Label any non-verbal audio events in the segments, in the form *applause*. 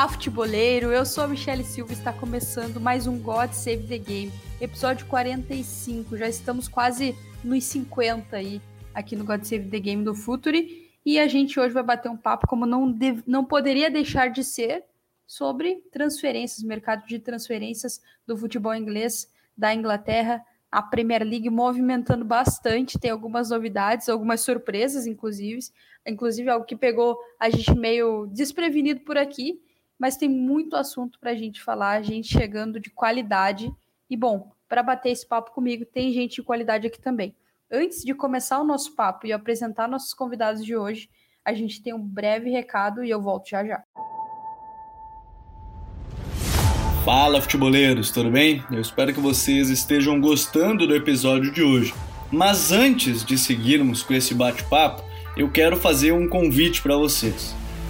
Olá, futeboleiro! Eu sou a Michelle Silva e está começando mais um God Save the Game, episódio 45. Já estamos quase nos 50 aí, aqui no God Save the Game do Futuri. E a gente hoje vai bater um papo, como não, não poderia deixar de ser, sobre transferências, mercado de transferências do futebol inglês da Inglaterra. A Premier League movimentando bastante, tem algumas novidades, algumas surpresas, inclusive inclusive algo que pegou a gente meio desprevenido por aqui, mas tem muito assunto para a gente falar, a gente chegando de qualidade. E bom, para bater esse papo comigo, tem gente de qualidade aqui também. Antes de começar o nosso papo e apresentar nossos convidados de hoje, a gente tem um breve recado e eu volto já já. Fala, futeboleiros, tudo bem? Eu espero que vocês estejam gostando do episódio de hoje. Mas antes de seguirmos com esse bate-papo, eu quero fazer um convite para vocês.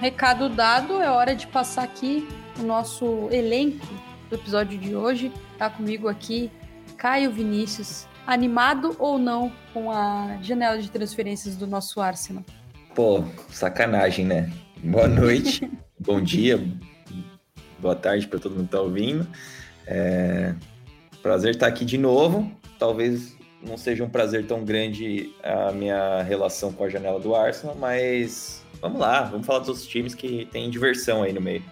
recado dado, é hora de passar aqui o nosso elenco do episódio de hoje. Tá comigo aqui Caio Vinícius, animado ou não com a janela de transferências do nosso Arsenal? Pô, sacanagem, né? Boa noite, *laughs* bom dia, boa tarde para todo mundo que tá ouvindo. É... Prazer estar aqui de novo. Talvez não seja um prazer tão grande a minha relação com a janela do Arsenal, mas vamos lá, vamos falar dos outros times que tem diversão aí no meio.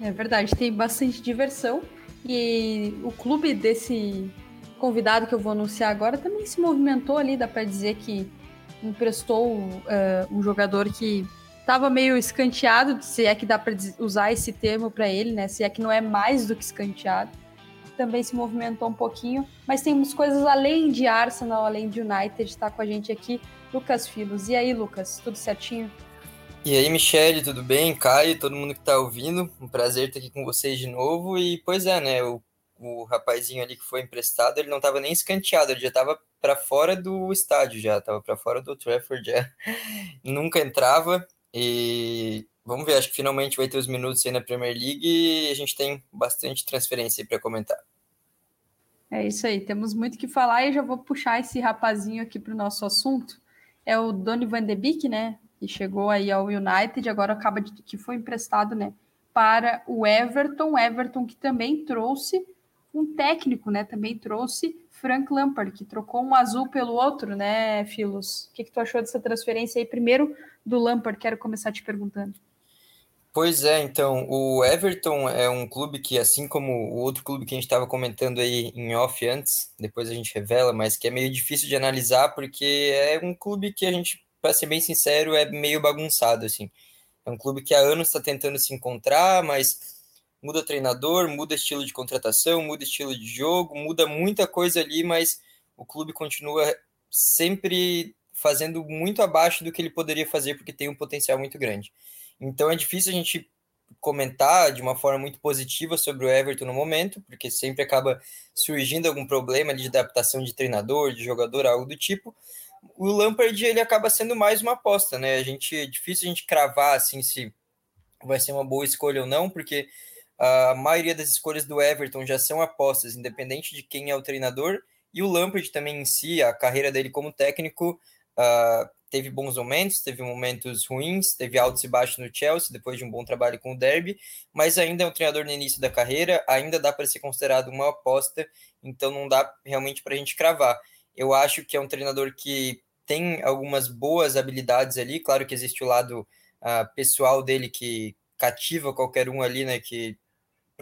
É verdade, tem bastante diversão. E o clube desse convidado que eu vou anunciar agora também se movimentou ali, dá para dizer que emprestou uh, um jogador que estava meio escanteado, se é que dá para usar esse termo para ele, né? Se é que não é mais do que escanteado. Também se movimentou um pouquinho, mas temos coisas além de Arsenal, além de United, está com a gente aqui Lucas Filos. E aí, Lucas, tudo certinho? E aí, Michele, tudo bem? Caio, todo mundo que tá ouvindo, um prazer estar aqui com vocês de novo. E, pois é, né, o, o rapazinho ali que foi emprestado, ele não tava nem escanteado, ele já tava para fora do estádio já, tava para fora do Trafford já. *laughs* Nunca entrava e vamos ver, acho que finalmente vai ter os minutos aí na Premier League e a gente tem bastante transferência aí para comentar. É isso aí, temos muito que falar e já vou puxar esse rapazinho aqui para o nosso assunto é o Donny van de Beek, né? Que chegou aí ao United, agora acaba de que foi emprestado, né? Para o Everton, Everton que também trouxe um técnico, né? Também trouxe Frank Lampard, que trocou um azul pelo outro, né, Filos? O que, que tu achou dessa transferência aí? Primeiro do Lampard, quero começar te perguntando. Pois é, então, o Everton é um clube que, assim como o outro clube que a gente estava comentando aí em off antes, depois a gente revela, mas que é meio difícil de analisar, porque é um clube que a gente, para ser bem sincero, é meio bagunçado, assim. É um clube que há anos está tentando se encontrar, mas muda treinador, muda estilo de contratação, muda estilo de jogo, muda muita coisa ali, mas o clube continua sempre fazendo muito abaixo do que ele poderia fazer, porque tem um potencial muito grande. Então é difícil a gente comentar de uma forma muito positiva sobre o Everton no momento, porque sempre acaba surgindo algum problema de adaptação de treinador, de jogador, algo do tipo. O Lampard ele acaba sendo mais uma aposta, né? A gente é difícil a gente cravar assim se vai ser uma boa escolha ou não, porque a maioria das escolhas do Everton já são apostas, independente de quem é o treinador. E o Lampard também em si, a carreira dele como técnico, uh, teve bons momentos, teve momentos ruins, teve altos e baixos no Chelsea depois de um bom trabalho com o Derby, mas ainda é um treinador no início da carreira, ainda dá para ser considerado uma aposta, então não dá realmente para a gente cravar. Eu acho que é um treinador que tem algumas boas habilidades ali. Claro que existe o lado uh, pessoal dele que cativa qualquer um ali, né? Que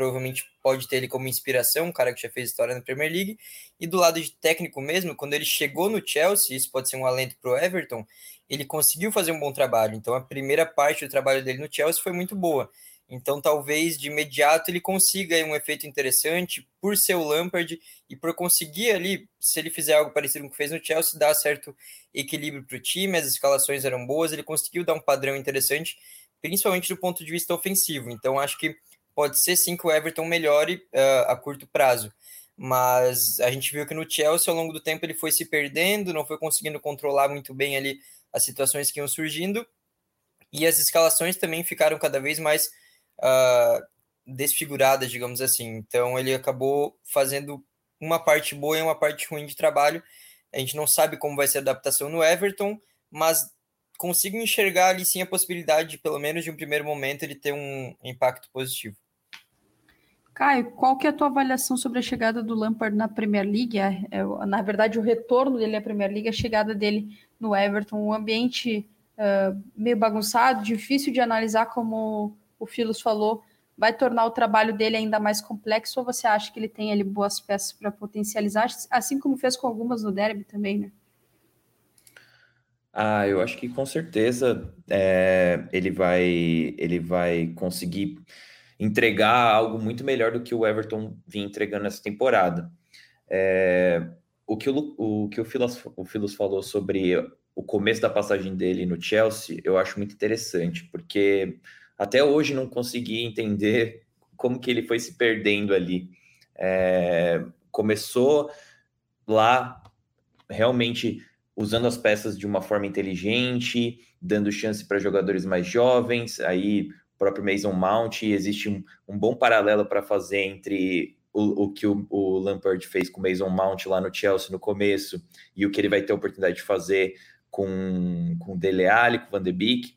provavelmente pode ter ele como inspiração, um cara que já fez história na Premier League. E do lado de técnico mesmo, quando ele chegou no Chelsea, isso pode ser um alento para o Everton, ele conseguiu fazer um bom trabalho. Então a primeira parte do trabalho dele no Chelsea foi muito boa. Então talvez de imediato ele consiga um efeito interessante por ser o Lampard e por conseguir ali, se ele fizer algo parecido com o que fez no Chelsea, dar certo equilíbrio para o time, as escalações eram boas, ele conseguiu dar um padrão interessante, principalmente do ponto de vista ofensivo. Então acho que pode ser sim que o Everton melhore uh, a curto prazo. Mas a gente viu que no Chelsea, ao longo do tempo, ele foi se perdendo, não foi conseguindo controlar muito bem ali as situações que iam surgindo. E as escalações também ficaram cada vez mais uh, desfiguradas, digamos assim. Então ele acabou fazendo uma parte boa e uma parte ruim de trabalho. A gente não sabe como vai ser a adaptação no Everton, mas consigo enxergar ali sim a possibilidade, de, pelo menos de um primeiro momento, ele ter um impacto positivo. Caio, qual que é a tua avaliação sobre a chegada do Lampard na Premier League? É, é, na verdade, o retorno dele à Premier League, a chegada dele no Everton, um ambiente uh, meio bagunçado, difícil de analisar, como o Filos falou, vai tornar o trabalho dele ainda mais complexo, ou você acha que ele tem ali boas peças para potencializar, assim como fez com algumas no Derby também, né? Ah, eu acho que com certeza é, ele vai ele vai conseguir entregar algo muito melhor do que o Everton vinha entregando essa temporada. É, o que o, o que o Filos, o Filos falou sobre o começo da passagem dele no Chelsea, eu acho muito interessante, porque até hoje não consegui entender como que ele foi se perdendo ali. É, começou lá realmente usando as peças de uma forma inteligente, dando chance para jogadores mais jovens, aí próprio Mason Mount, existe um, um bom paralelo para fazer entre o, o que o, o, Lampard fez com o Mason Mount lá no Chelsea no começo e o que ele vai ter a oportunidade de fazer com, com o Dele Alli, com o Van de Beek.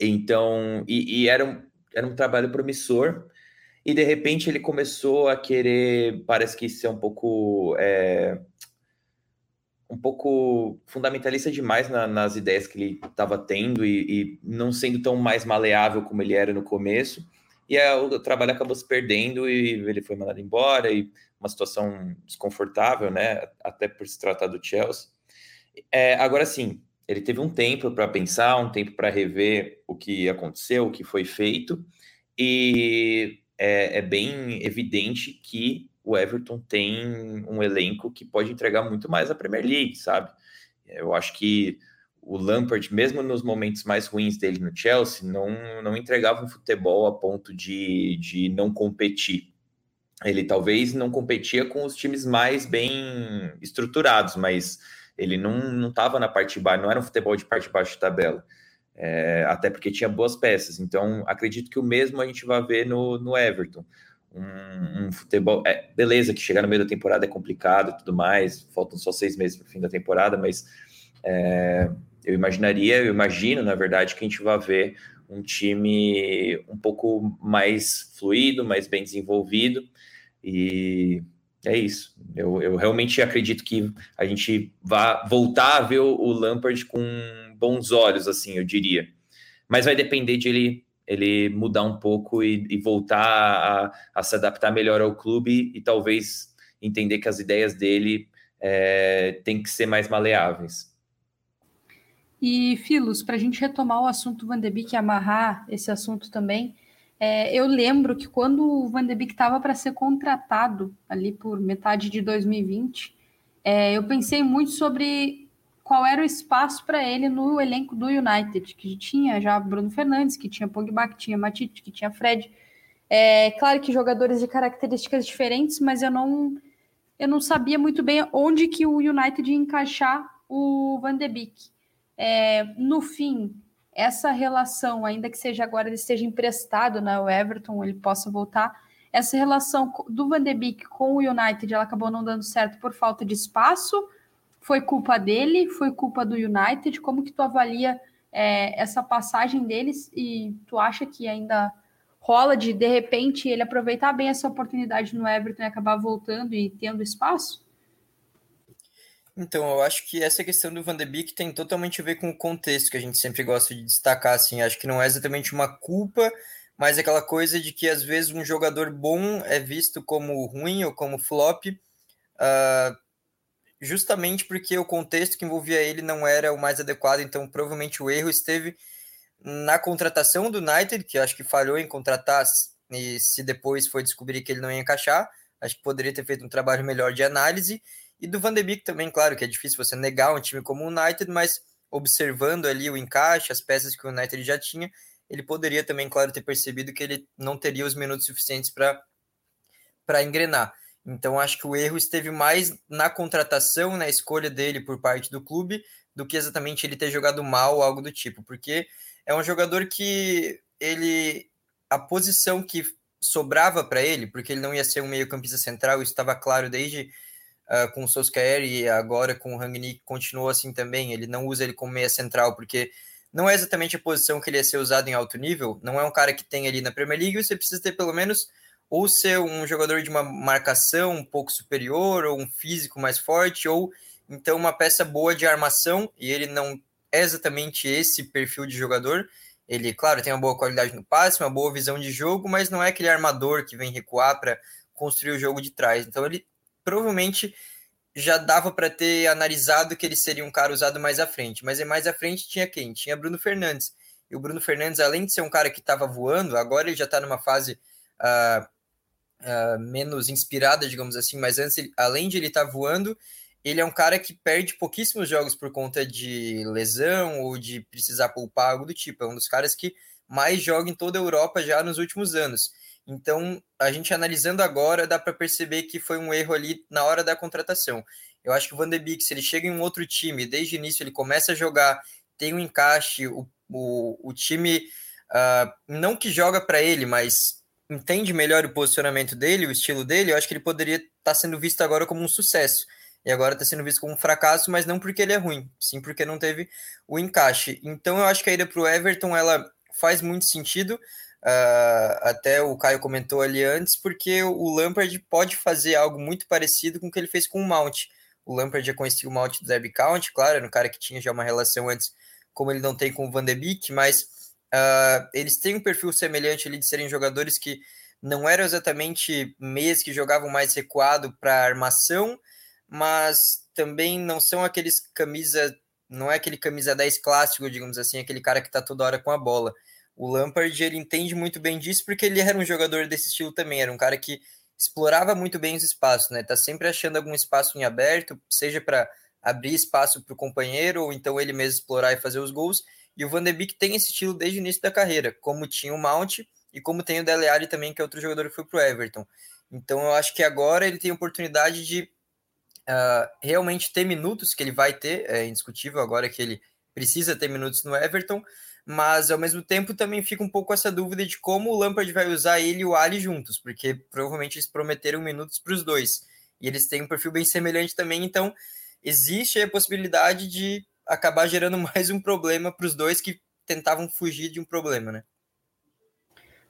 Então, e, e, era, um, era um trabalho promissor, e de repente ele começou a querer, parece que ser um pouco é, um pouco fundamentalista demais na, nas ideias que ele estava tendo e, e, não sendo tão mais maleável como ele era no começo. E a, o trabalho acabou se perdendo e ele foi mandado embora e uma situação desconfortável, né? Até por se tratar do Chelsea. É, agora sim, ele teve um tempo para pensar, um tempo para rever o que aconteceu, o que foi feito, e é, é bem evidente que o Everton tem um elenco que pode entregar muito mais à Premier League, sabe? Eu acho que o Lampard, mesmo nos momentos mais ruins dele no Chelsea, não, não entregava um futebol a ponto de, de não competir. Ele talvez não competia com os times mais bem estruturados, mas ele não estava na parte de baixo, não era um futebol de parte de baixo de tabela. É, até porque tinha boas peças. Então, acredito que o mesmo a gente vai ver no, no Everton um, um, futebol. É, beleza, que chegar no meio da temporada é complicado e tudo mais, faltam só seis meses para o fim da temporada, mas é, eu imaginaria, eu imagino, na verdade, que a gente vai ver um time um pouco mais fluido, mais bem desenvolvido, e é isso. Eu, eu realmente acredito que a gente vai voltar a ver o, o Lampard com bons olhos, assim, eu diria. Mas vai depender de ele ele mudar um pouco e, e voltar a, a, se adaptar melhor ao clube e talvez entender que as ideias dele é, têm que ser mais maleáveis. E, Filos, para a gente retomar o assunto Van de Beek e amarrar esse assunto também, é, eu lembro que quando o Van de Beek estava para ser contratado ali por metade de 2020, é, eu pensei muito sobre qual era o espaço para ele no elenco do United, que tinha já Bruno Fernandes, que tinha Pogba, que tinha Matite, que tinha Fred. É claro que jogadores de características diferentes, mas eu não eu não sabia muito bem onde que o United ia encaixar o Van de Beek. É, no fim, essa relação, ainda que seja agora ele esteja emprestado né, Everton, ele possa voltar, essa relação do Van de Beek com o United, ela acabou não dando certo por falta de espaço foi culpa dele? Foi culpa do United? Como que tu avalia é, essa passagem deles e tu acha que ainda rola de, de repente, ele aproveitar bem essa oportunidade no Everton e acabar voltando e tendo espaço? Então, eu acho que essa questão do Van de Beek tem totalmente a ver com o contexto que a gente sempre gosta de destacar, assim, acho que não é exatamente uma culpa, mas aquela coisa de que às vezes um jogador bom é visto como ruim ou como flop, uh, justamente porque o contexto que envolvia ele não era o mais adequado, então provavelmente o erro esteve na contratação do United, que acho que falhou em contratar, e se depois foi descobrir que ele não ia encaixar, acho que poderia ter feito um trabalho melhor de análise, e do Van de Beek também, claro, que é difícil você negar um time como o United, mas observando ali o encaixe, as peças que o United já tinha, ele poderia também, claro, ter percebido que ele não teria os minutos suficientes para engrenar. Então, acho que o erro esteve mais na contratação, na escolha dele por parte do clube, do que exatamente ele ter jogado mal ou algo do tipo, porque é um jogador que ele a posição que sobrava para ele, porque ele não ia ser um meio-campista central, isso estava claro desde uh, com o Solskjaer e agora com o Rangnick continuou assim também. Ele não usa ele como meia central, porque não é exatamente a posição que ele ia ser usado em alto nível. Não é um cara que tem ali na Premier League, você precisa ter pelo menos ou ser um jogador de uma marcação um pouco superior, ou um físico mais forte, ou então uma peça boa de armação, e ele não é exatamente esse perfil de jogador. Ele, claro, tem uma boa qualidade no passe, uma boa visão de jogo, mas não é aquele armador que vem recuar para construir o jogo de trás. Então ele provavelmente já dava para ter analisado que ele seria um cara usado mais à frente. Mas mais à frente tinha quem? Tinha Bruno Fernandes. E o Bruno Fernandes, além de ser um cara que estava voando, agora ele já está numa fase uh, uh, menos inspirada, digamos assim. Mas antes, ele, além de ele estar tá voando, ele é um cara que perde pouquíssimos jogos por conta de lesão ou de precisar poupar algo do tipo. É um dos caras que mais joga em toda a Europa já nos últimos anos. Então, a gente analisando agora, dá para perceber que foi um erro ali na hora da contratação. Eu acho que o Van de Beek, se ele chega em um outro time, desde o início ele começa a jogar, tem um encaixe, o, o, o time, uh, não que joga para ele, mas entende melhor o posicionamento dele, o estilo dele, eu acho que ele poderia estar tá sendo visto agora como um sucesso. E agora está sendo visto como um fracasso, mas não porque ele é ruim, sim porque não teve o encaixe. Então eu acho que a ida para o Everton ela faz muito sentido. Uh, até o Caio comentou ali antes, porque o Lampard pode fazer algo muito parecido com o que ele fez com o Mount. O Lampard já conhecia o Mount do Derby County, claro, era um cara que tinha já uma relação antes, como ele não tem com o Van de Beek, mas uh, eles têm um perfil semelhante ali de serem jogadores que não eram exatamente meias que jogavam mais recuado para armação, mas também não são aqueles camisa, não é aquele camisa 10 clássico, digamos assim, aquele cara que está toda hora com a bola. O Lampard, ele entende muito bem disso porque ele era um jogador desse estilo também, era um cara que explorava muito bem os espaços, né? Tá sempre achando algum espaço em aberto, seja para abrir espaço para o companheiro ou então ele mesmo explorar e fazer os gols. E o Van de Beek tem esse estilo desde o início da carreira, como tinha o Mount e como tem o Dele Alli também, que é outro jogador que foi pro Everton. Então eu acho que agora ele tem a oportunidade de uh, realmente ter minutos, que ele vai ter, é indiscutível agora que ele precisa ter minutos no Everton, mas ao mesmo tempo também fica um pouco essa dúvida de como o Lampard vai usar ele e o Ali juntos, porque provavelmente eles prometeram minutos para os dois, e eles têm um perfil bem semelhante também, então existe a possibilidade de acabar gerando *laughs* mais um problema para os dois que tentavam fugir de um problema, né?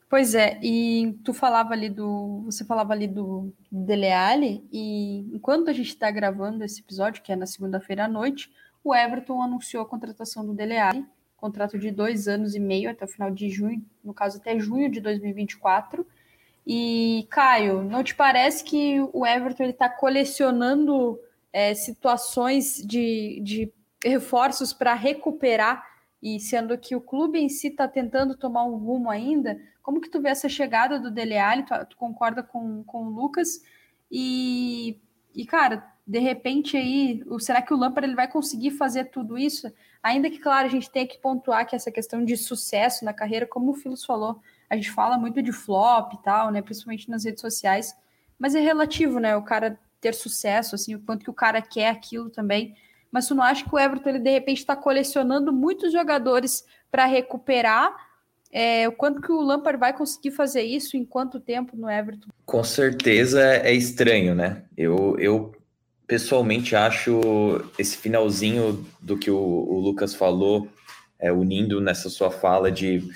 Pois é, e tu falava ali do. Você falava ali do Dele Alli, e enquanto a gente está gravando esse episódio, que é na segunda-feira à noite, o Everton anunciou a contratação do Dele Alli contrato de dois anos e meio até o final de junho, no caso até junho de 2024. E Caio, não te parece que o Everton está colecionando é, situações de, de reforços para recuperar e sendo que o clube em si está tentando tomar um rumo ainda? Como que tu vê essa chegada do Dele Alli? Tu, tu concorda com, com o Lucas? E, e cara, de repente aí, será que o Lampard ele vai conseguir fazer tudo isso? Ainda que, claro, a gente tenha que pontuar que essa questão de sucesso na carreira, como o Filos falou, a gente fala muito de flop e tal, né? Principalmente nas redes sociais, mas é relativo, né? O cara ter sucesso, assim, o quanto que o cara quer aquilo também. Mas tu não acha que o Everton, ele de repente está colecionando muitos jogadores para recuperar? É, o quanto que o Lampard vai conseguir fazer isso em quanto tempo no Everton? Com certeza é estranho, né? Eu, eu pessoalmente acho esse finalzinho do que o, o Lucas falou, é, unindo nessa sua fala de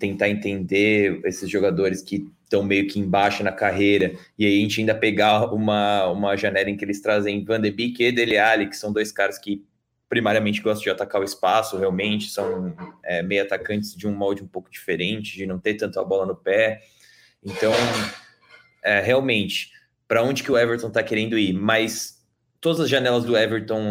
tentar entender esses jogadores que estão meio que embaixo na carreira, e aí a gente ainda pegar uma, uma janela em que eles trazem Van de Beek e Dele Alli, que são dois caras que primariamente gostam de atacar o espaço, realmente, são é, meio atacantes de um molde um pouco diferente, de não ter tanto a bola no pé. Então, é, realmente, para onde que o Everton está querendo ir? Mas todas as janelas do Everton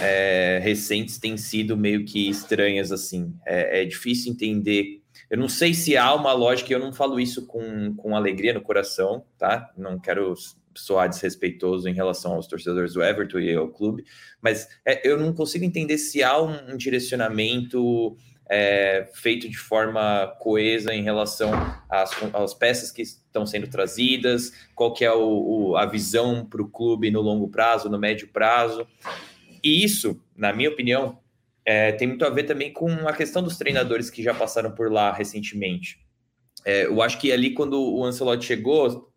é, recentes têm sido meio que estranhas, assim. É, é difícil entender eu não sei se há uma lógica, eu não falo isso com, com alegria no coração, tá? Não quero soar desrespeitoso em relação aos torcedores do Everton e ao clube, mas é, eu não consigo entender se há um, um direcionamento é, feito de forma coesa em relação às, às, peças que estão sendo trazidas, qual que é o, o, a visão para o clube no longo prazo, no médio prazo. E isso, na minha opinião, é, tem muito a ver também com a questão dos treinadores que já passaram por lá recentemente. É, eu acho que ali, quando o Ancelotti chegou,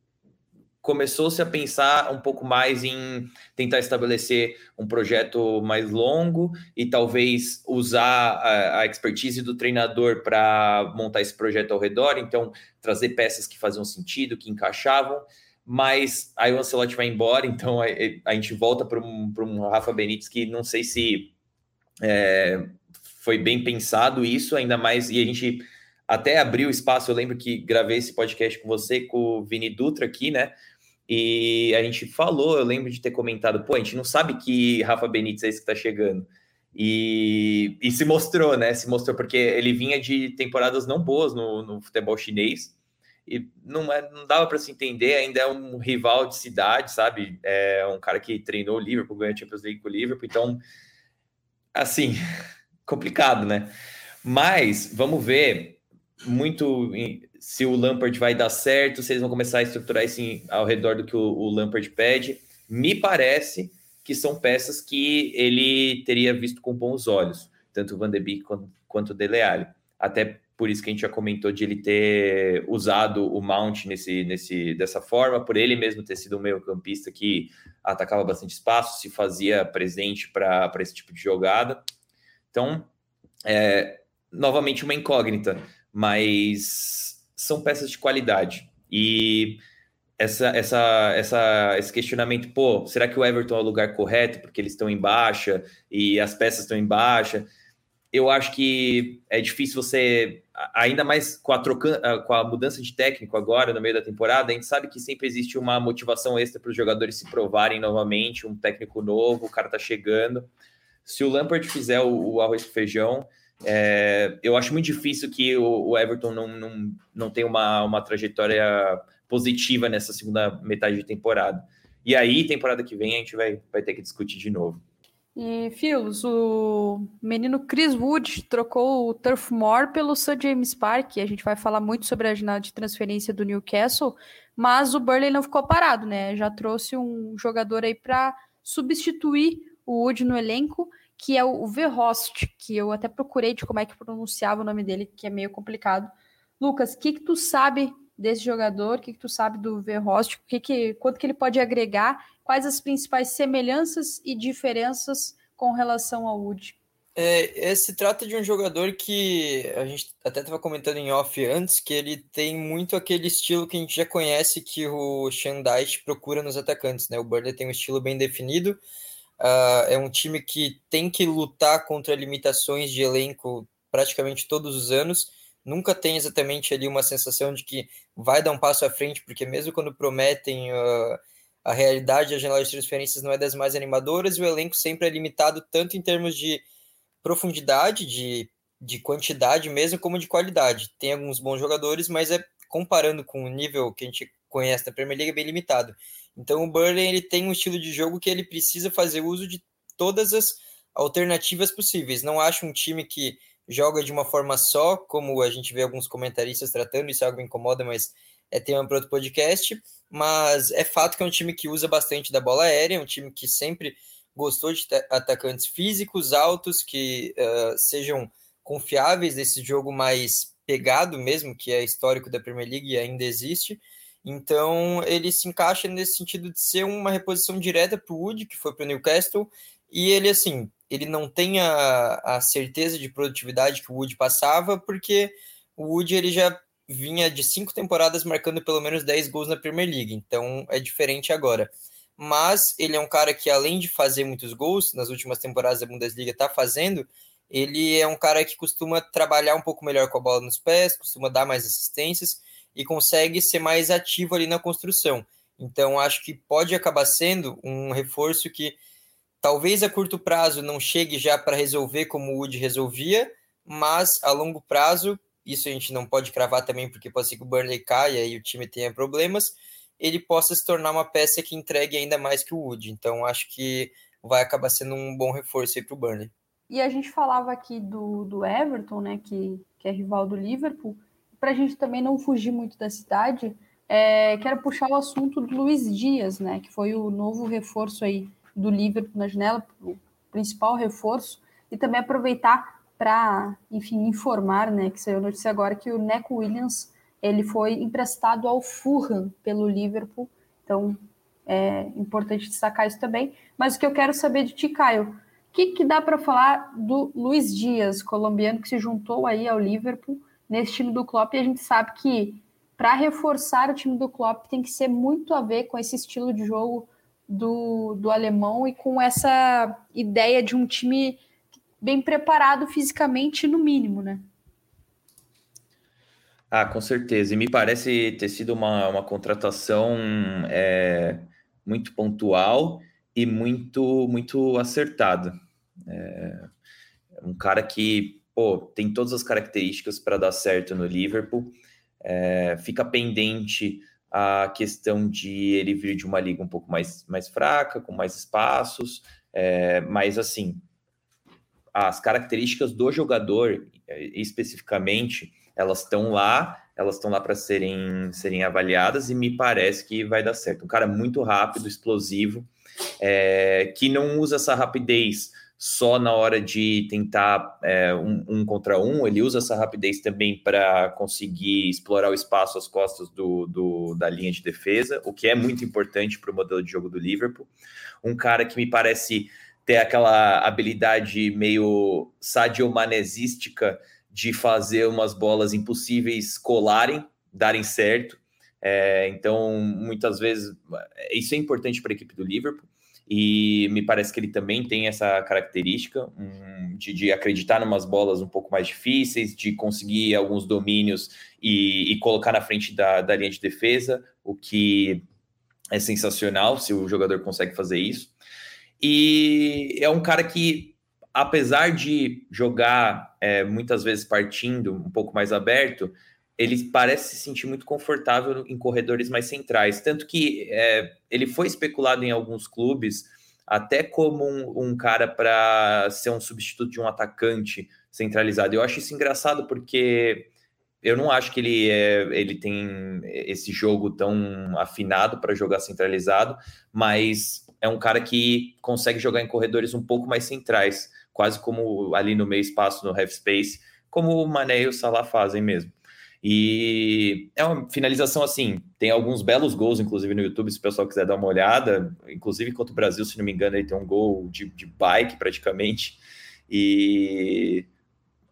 começou-se a pensar um pouco mais em tentar estabelecer um projeto mais longo e talvez usar a, a expertise do treinador para montar esse projeto ao redor, então trazer peças que faziam sentido, que encaixavam, mas aí o Ancelotti vai embora, *laughs* então a, a gente volta para um, um Rafa Benítez que não sei se é, foi bem pensado isso, ainda mais, e a gente até abriu espaço, eu lembro que gravei esse podcast com você, com o Vini Dutra aqui, né? E a gente falou, eu lembro de ter comentado, pô, a gente não sabe que Rafa Benítez é esse que tá chegando. E, e se mostrou, né? Se mostrou porque ele vinha de temporadas não boas no, no futebol chinês e não, é, não dava para se entender. Ainda é um rival de cidade, sabe? É um cara que treinou o Liverpool, ganhou a Champions League com o Liverpool, então assim, *laughs* complicado, né? Mas vamos ver muito se o Lampard vai dar certo, se eles vão começar a estruturar isso ao redor do que o, o Lampard pede. Me parece que são peças que ele teria visto com bons olhos, tanto o Van de Beek quanto, quanto o Dele Alli. Até por isso que a gente já comentou de ele ter usado o Mount nesse, nesse, dessa forma, por ele mesmo ter sido um meio-campista que atacava bastante espaço, se fazia presente para esse tipo de jogada. Então, é, novamente uma incógnita, mas são peças de qualidade. E essa, essa, essa, esse questionamento, pô, será que o Everton é o lugar correto porque eles estão em baixa e as peças estão em baixa? Eu acho que é difícil você, ainda mais com a, troca, com a mudança de técnico agora no meio da temporada, a gente sabe que sempre existe uma motivação extra para os jogadores se provarem novamente, um técnico novo, o cara tá chegando. Se o Lampard fizer o, o arroz com feijão, é, eu acho muito difícil que o, o, Everton não, não, não tenha uma, uma trajetória positiva nessa segunda metade de temporada. E aí, temporada que vem, a gente vai, vai ter que discutir de novo. E, Filos, o menino Chris Wood trocou o Turf Moor pelo St. James Park. A gente vai falar muito sobre a janela de transferência do Newcastle, mas o Burley não ficou parado, né? Já trouxe um jogador aí para substituir o Wood no elenco, que é o Verhost, que eu até procurei de como é que pronunciava o nome dele, que é meio complicado. Lucas, o que, que tu sabe desse jogador? O que, que tu sabe do Verhost? O que que, quanto que ele pode agregar quais as principais semelhanças e diferenças com relação ao Wood? É, se trata de um jogador que a gente até estava comentando em off antes, que ele tem muito aquele estilo que a gente já conhece que o Shandait procura nos atacantes, né? O Burnley tem um estilo bem definido, uh, é um time que tem que lutar contra limitações de elenco praticamente todos os anos, nunca tem exatamente ali uma sensação de que vai dar um passo à frente, porque mesmo quando prometem... Uh, a realidade da janela de transferências não é das mais animadoras e o elenco sempre é limitado tanto em termos de profundidade, de, de quantidade mesmo, como de qualidade. Tem alguns bons jogadores, mas é comparando com o nível que a gente conhece na Premier League é bem limitado. Então o Burnley ele tem um estilo de jogo que ele precisa fazer uso de todas as alternativas possíveis. Não acho um time que joga de uma forma só, como a gente vê alguns comentaristas tratando, isso é algo que me incomoda, mas é tema para outro podcast mas é fato que é um time que usa bastante da bola aérea, é um time que sempre gostou de atacantes físicos, altos, que uh, sejam confiáveis desse jogo mais pegado mesmo, que é histórico da Premier League e ainda existe. Então ele se encaixa nesse sentido de ser uma reposição direta para o Wood, que foi para o Newcastle, e ele assim, ele não tem a, a certeza de produtividade que o Wood passava, porque o Wood ele já vinha de cinco temporadas marcando pelo menos 10 gols na Premier League, então é diferente agora. Mas ele é um cara que, além de fazer muitos gols, nas últimas temporadas da Bundesliga está fazendo, ele é um cara que costuma trabalhar um pouco melhor com a bola nos pés, costuma dar mais assistências e consegue ser mais ativo ali na construção. Então, acho que pode acabar sendo um reforço que talvez a curto prazo não chegue já para resolver como o Wood resolvia, mas a longo prazo, isso a gente não pode cravar também, porque pode ser que o Burnley caia e o time tenha problemas, ele possa se tornar uma peça que entregue ainda mais que o Wood. Então, acho que vai acabar sendo um bom reforço para o Burnley. E a gente falava aqui do, do Everton, né, que, que é rival do Liverpool, para a gente também não fugir muito da cidade, é, quero puxar o assunto do Luiz Dias, né, que foi o novo reforço aí do Liverpool na janela, o principal reforço, e também aproveitar para, enfim, informar, né, que saiu notícia agora que o Neco Williams ele foi emprestado ao Fulham pelo Liverpool, então é importante destacar isso também. Mas o que eu quero saber de ti, Caio, o que, que dá para falar do Luiz Dias, colombiano, que se juntou aí ao Liverpool nesse time do Klopp, e a gente sabe que para reforçar o time do Klopp tem que ser muito a ver com esse estilo de jogo do, do alemão e com essa ideia de um time bem preparado fisicamente, no mínimo, né? Ah, com certeza. E me parece ter sido uma, uma contratação é, muito pontual e muito, muito acertada. É, um cara que pô, tem todas as características para dar certo no Liverpool. É, fica pendente a questão de ele vir de uma liga um pouco mais, mais fraca, com mais espaços, é, mas assim, as características do jogador é, especificamente, elas estão lá, elas estão lá para serem, serem avaliadas e me parece que vai dar certo. Um cara muito rápido, explosivo, é, que não usa essa rapidez só na hora de tentar é, um, um, contra um, ele usa essa rapidez também para conseguir explorar o espaço às costas do, do, da linha de defesa, o que é muito importante para o modelo de jogo do Liverpool. Um cara que me parece ter aquela habilidade meio sadiomanesística de fazer umas bolas impossíveis colarem, darem certo. É, então, muitas vezes, isso é importante para a equipe do Liverpool e me parece que ele também tem essa característica um, de, de, acreditar em umas bolas um pouco mais difíceis, de conseguir alguns domínios e, e colocar na frente da, da, linha de defesa, o que é sensacional se o jogador consegue fazer isso. E é um cara que, apesar de jogar é, muitas vezes partindo um pouco mais aberto, ele parece se sentir muito confortável em corredores mais centrais. Tanto que é, ele foi especulado em alguns clubes até como um, um cara para ser um substituto de um atacante centralizado. Eu acho isso engraçado porque eu não acho que ele, é, ele tem esse jogo tão afinado para jogar centralizado, mas é um cara que consegue jogar em corredores um pouco mais centrais, quase como ali no meio espaço, no half space, como o Mané e o Salah fazem mesmo. E é uma finalização assim, tem alguns belos gols, inclusive no YouTube, se o pessoal quiser dar uma olhada. Inclusive contra o Brasil, se não me engano, ele tem um gol de, de bike praticamente. E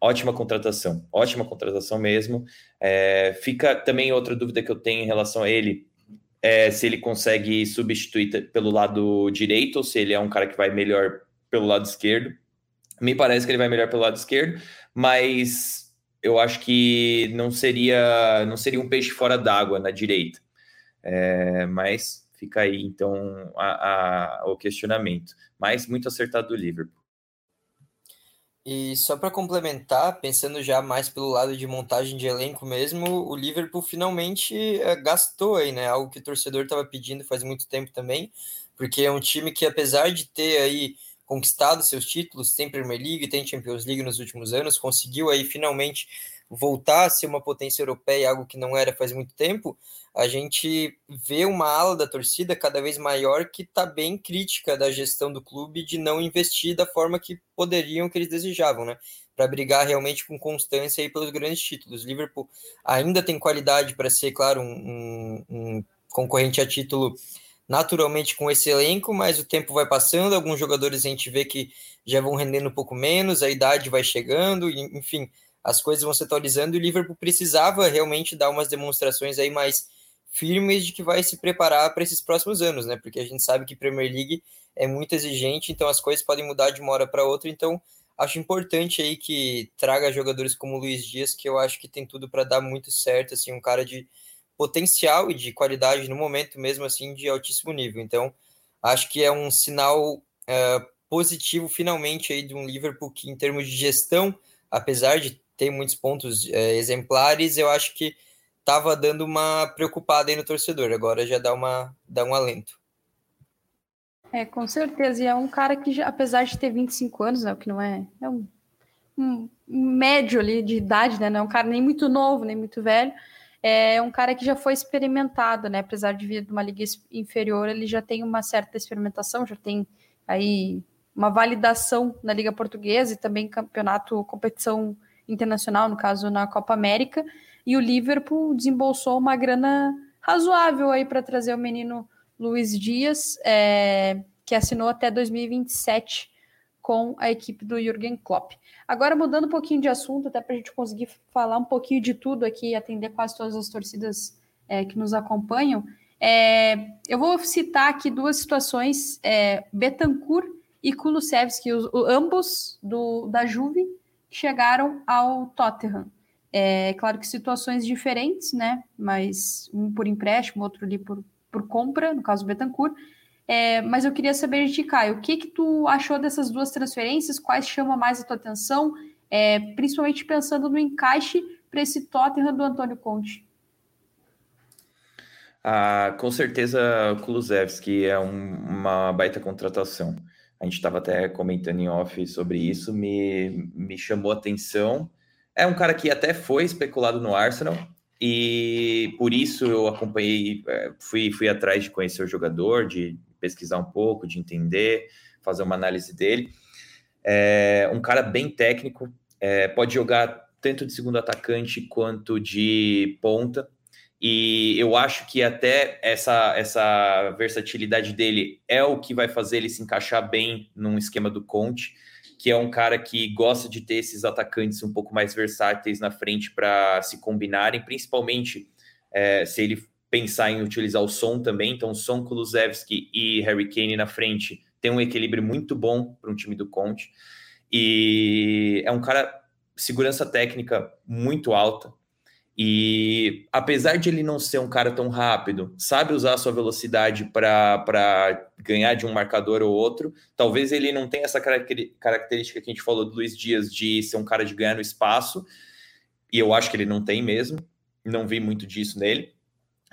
ótima contratação, ótima contratação mesmo. É, fica também outra dúvida que eu tenho em relação a ele. É se ele consegue substituir pelo lado direito ou se ele é um cara que vai melhor pelo lado esquerdo. Me parece que ele vai melhor pelo lado esquerdo, mas eu acho que não seria não seria um peixe fora d'água na direita. É, mas fica aí então a, a, o questionamento. Mas muito acertado do Liverpool. E só para complementar, pensando já mais pelo lado de montagem de elenco mesmo, o Liverpool finalmente é, gastou aí, né? Algo que o torcedor estava pedindo faz muito tempo também, porque é um time que apesar de ter aí conquistado seus títulos, tem Premier League, tem Champions League nos últimos anos, conseguiu aí finalmente voltar a ser uma potência europeia, algo que não era faz muito tempo, a gente vê uma ala da torcida cada vez maior que está bem crítica da gestão do clube de não investir da forma que poderiam, que eles desejavam, né? Para brigar realmente com constância aí pelos grandes títulos. Liverpool ainda tem qualidade para ser, claro, um, um, um concorrente a título naturalmente com esse elenco, mas o tempo vai passando, alguns jogadores a gente vê que já vão rendendo um pouco menos, a idade vai chegando, enfim, as coisas vão se atualizando e o Liverpool precisava realmente dar umas demonstrações aí mais firmes de que vai se preparar para esses próximos anos, né? Porque a gente sabe que Premier League é muito exigente, então as coisas podem mudar de uma hora para outra, então acho importante aí que traga jogadores como o Luiz Dias, que eu acho que tem tudo para dar muito certo, assim, um cara de potencial e de qualidade no momento mesmo assim de altíssimo nível. Então, acho que é um sinal uh, positivo finalmente aí de um Liverpool que em termos de gestão, apesar de ter muitos pontos uh, exemplares, eu acho que estava dando uma preocupada aí no torcedor. Agora já dá uma dá um alento. É, com certeza. E é um cara que, apesar de ter 25 anos, né, o que não é. É um, um, médio ali de idade, né? Não é um cara nem muito novo, nem muito velho. É um cara que já foi experimentado, né? Apesar de vir de uma liga inferior, ele já tem uma certa experimentação, já tem aí uma validação na Liga Portuguesa e também campeonato, competição internacional, no caso na Copa América. E o Liverpool desembolsou uma grana razoável aí para trazer o menino Luiz Dias, é, que assinou até 2027 com a equipe do Jürgen Klopp. Agora, mudando um pouquinho de assunto, até para a gente conseguir falar um pouquinho de tudo aqui e atender quase todas as torcidas é, que nos acompanham, é, eu vou citar aqui duas situações: é, Betancourt e Kulusevski, os, os, ambos do, da Juve, chegaram ao Tottenham. É claro que situações diferentes, né? Mas um por empréstimo, outro ali por, por compra, no caso Betancourt. É, mas eu queria saber de Caio, o que que tu achou dessas duas transferências? Quais chamam mais a tua atenção? É, principalmente pensando no encaixe para esse Tottenham do Antônio Conte. Ah, com certeza Kulusevski é um, uma baita contratação. A gente estava até comentando em off sobre isso, me, me chamou a atenção. É um cara que até foi especulado no Arsenal, e por isso eu acompanhei, é, fui, fui atrás de conhecer o jogador, de pesquisar um pouco, de entender, fazer uma análise dele. É um cara bem técnico, é, pode jogar tanto de segundo atacante quanto de ponta. E eu acho que até essa, essa versatilidade dele é o que vai fazer ele se encaixar bem num esquema do Conte que é um cara que gosta de ter esses atacantes um pouco mais versáteis na frente para se combinarem, principalmente é, se ele pensar em utilizar o som também. Então, Son, Kulusevski e Harry Kane na frente tem um equilíbrio muito bom para um time do Conte. E é um cara segurança técnica muito alta. E apesar de ele não ser um cara tão rápido, sabe usar a sua velocidade para ganhar de um marcador ou outro. Talvez ele não tenha essa característica que a gente falou do Luiz Dias de ser um cara de ganhar no espaço, e eu acho que ele não tem mesmo, não vi muito disso nele.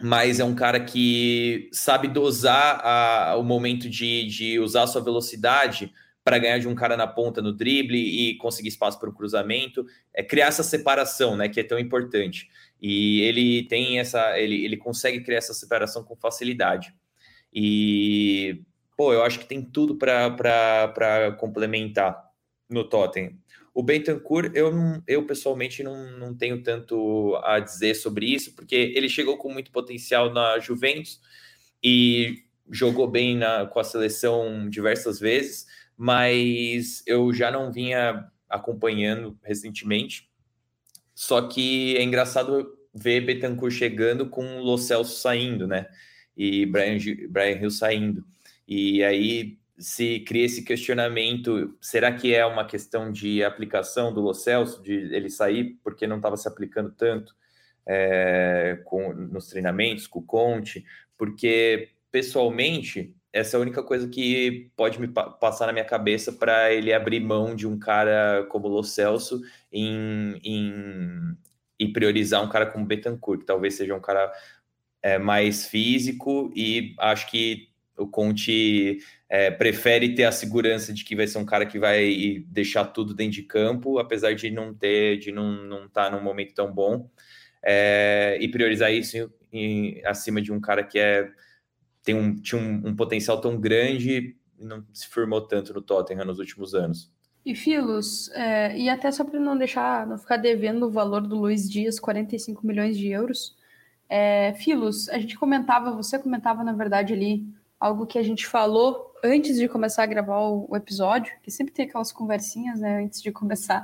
Mas é um cara que sabe dosar a, o momento de, de usar sua velocidade para ganhar de um cara na ponta no drible e conseguir espaço para o cruzamento, é criar essa separação, né, que é tão importante. E ele tem essa, ele, ele consegue criar essa separação com facilidade. E pô, eu acho que tem tudo para complementar no Tottenham. O Bentancur, eu, eu pessoalmente não, não tenho tanto a dizer sobre isso, porque ele chegou com muito potencial na Juventus e jogou bem na, com a seleção diversas vezes mas eu já não vinha acompanhando recentemente. Só que é engraçado ver Betancourt chegando com o Lo Celso saindo, né? E Brian, Brian Hill saindo. E aí se cria esse questionamento: será que é uma questão de aplicação do Lo Celso, de ele sair porque não estava se aplicando tanto é, com, nos treinamentos com o Conte? Porque pessoalmente essa é a única coisa que pode me passar na minha cabeça para ele abrir mão de um cara como o Lo Celso em, em, e priorizar um cara como Betancourt, que talvez seja um cara é, mais físico e acho que o Conte é, prefere ter a segurança de que vai ser um cara que vai deixar tudo dentro de campo, apesar de não ter, de não estar não tá num momento tão bom, é, e priorizar isso em, em, acima de um cara que é tem um, tinha um, um potencial tão grande e não se firmou tanto no Tottenham nos últimos anos. E Filos, é, e até só para não deixar, não ficar devendo o valor do Luiz Dias, 45 milhões de euros. É, Filos, a gente comentava, você comentava na verdade ali algo que a gente falou antes de começar a gravar o, episódio, que sempre tem aquelas conversinhas, né, antes de começar.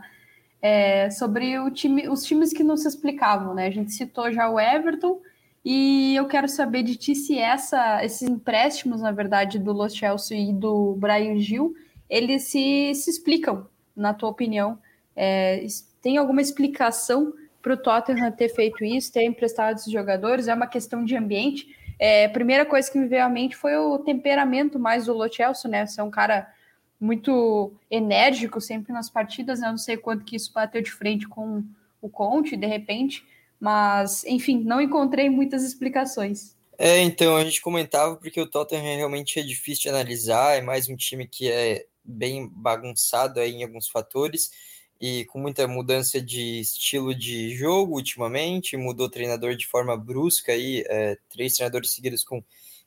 é, sobre o time, os times que não se explicavam, né? A gente citou já o Everton e eu quero saber de ti se essa, esses empréstimos, na verdade, do Los Chelsea e do Brian Gil, eles se, se explicam, na tua opinião. É, tem alguma explicação para o Tottenham ter feito isso, ter emprestado esses jogadores? É uma questão de ambiente? É, a primeira coisa que me veio à mente foi o temperamento mais do Lo né? Ser um cara muito enérgico sempre nas partidas. Né? Eu não sei quanto que isso bateu de frente com o Conte, de repente, mas enfim, não encontrei muitas explicações. É, então a gente comentava porque o Tottenham realmente é difícil de analisar, é mais um time que é bem bagunçado aí em alguns fatores e com muita mudança de estilo de jogo ultimamente, mudou treinador de forma brusca aí, é, três treinadores seguidos com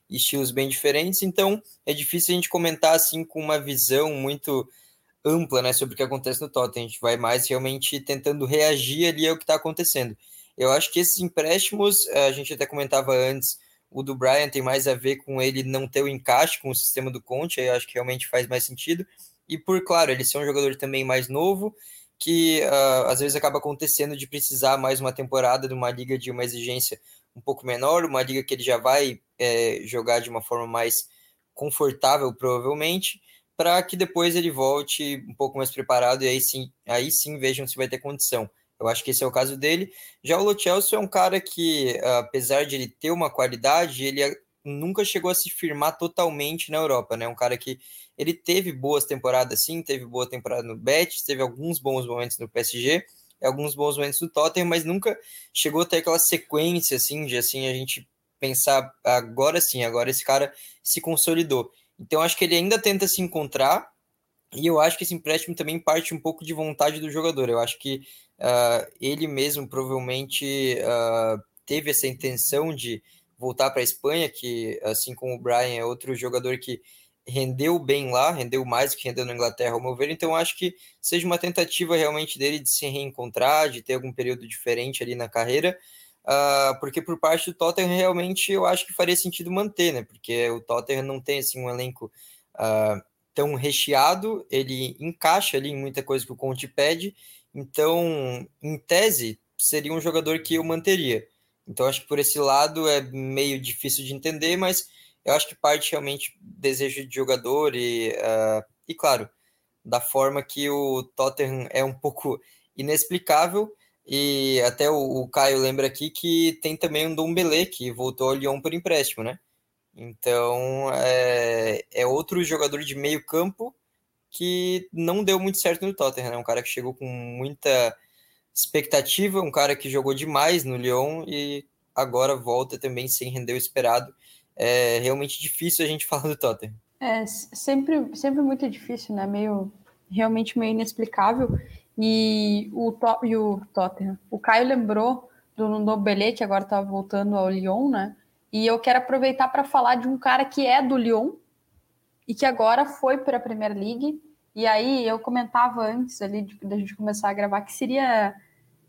estilos bem diferentes, então é difícil a gente comentar assim com uma visão muito ampla, né, sobre o que acontece no Tottenham, a gente vai mais realmente tentando reagir ali ao que está acontecendo. Eu acho que esses empréstimos, a gente até comentava antes, o do Brian tem mais a ver com ele não ter o encaixe com o sistema do Conte, aí eu acho que realmente faz mais sentido, e por, claro, ele ser um jogador também mais novo, que uh, às vezes acaba acontecendo de precisar mais uma temporada de uma liga de uma exigência um pouco menor, uma liga que ele já vai é, jogar de uma forma mais confortável, provavelmente, para que depois ele volte um pouco mais preparado e aí sim, aí sim vejam se vai ter condição. Eu acho que esse é o caso dele. Já o Lo é um cara que, apesar de ele ter uma qualidade, ele nunca chegou a se firmar totalmente na Europa, né? Um cara que ele teve boas temporadas sim, teve boa temporada no Betis, teve alguns bons momentos no PSG, alguns bons momentos no Tottenham, mas nunca chegou a ter aquela sequência assim de assim a gente pensar agora sim, agora esse cara se consolidou. Então acho que ele ainda tenta se encontrar e eu acho que esse empréstimo também parte um pouco de vontade do jogador. Eu acho que uh, ele mesmo provavelmente uh, teve essa intenção de voltar para a Espanha, que assim como o Brian é outro jogador que rendeu bem lá, rendeu mais do que rendeu na Inglaterra, ao meu ver, então acho que seja uma tentativa realmente dele de se reencontrar, de ter algum período diferente ali na carreira, uh, porque por parte do Tottenham realmente eu acho que faria sentido manter, né, porque o Tottenham não tem assim um elenco uh, tão recheado, ele encaixa ali em muita coisa que o Conte pede, então, em tese, seria um jogador que eu manteria. Então, acho que por esse lado é meio difícil de entender, mas eu acho que parte realmente desejo de jogador e, uh, e claro, da forma que o Tottenham é um pouco inexplicável. E até o, o Caio lembra aqui que tem também um Dombele que voltou ao Lyon por empréstimo, né? Então é, é outro jogador de meio campo que não deu muito certo no Tottenham, né? Um cara que chegou com muita expectativa, um cara que jogou demais no Lyon e agora volta também sem render o esperado é realmente difícil a gente *laughs* falar do Tottenham. É, sempre, sempre muito difícil, né? Meio, realmente meio inexplicável. E o, e o Tottenham, o Caio lembrou do Ndombele, que agora tá voltando ao Lyon, né? E eu quero aproveitar para falar de um cara que é do Lyon e que agora foi para a Premier League. E aí eu comentava antes ali da gente começar a gravar que seria,